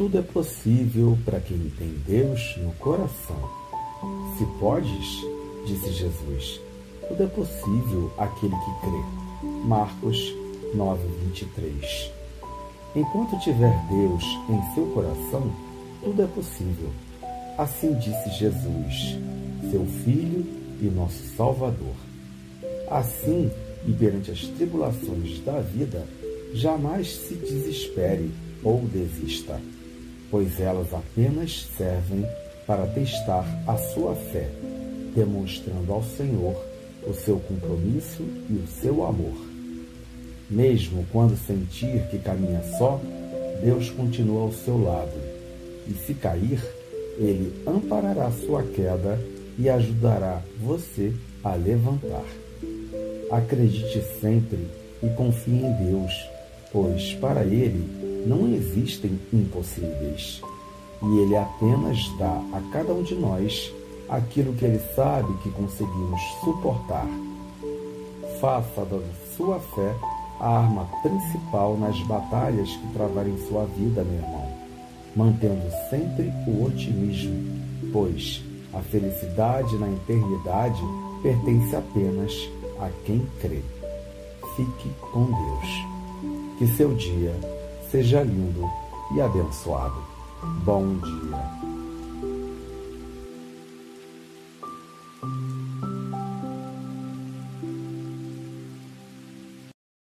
Tudo é possível para quem tem Deus no coração. Se podes, disse Jesus, tudo é possível àquele que crê. Marcos 9:23. Enquanto tiver Deus em seu coração, tudo é possível. Assim disse Jesus, seu Filho e nosso Salvador. Assim, e perante as tribulações da vida, jamais se desespere ou desista, pois elas apenas servem para testar a sua fé, demonstrando ao Senhor o seu compromisso e o seu amor. Mesmo quando sentir que caminha só, Deus continua ao seu lado, e se cair, ele amparará sua queda e ajudará você a levantar. Acredite sempre e confie em Deus, pois para Ele não existem impossíveis e Ele apenas dá a cada um de nós aquilo que Ele sabe que conseguimos suportar. Faça da sua fé a arma principal nas batalhas que travarem sua vida, meu irmão, mantendo sempre o otimismo, pois a felicidade na eternidade pertence apenas a quem crê. Fique com Deus. Que seu dia seja lindo e abençoado. Bom dia.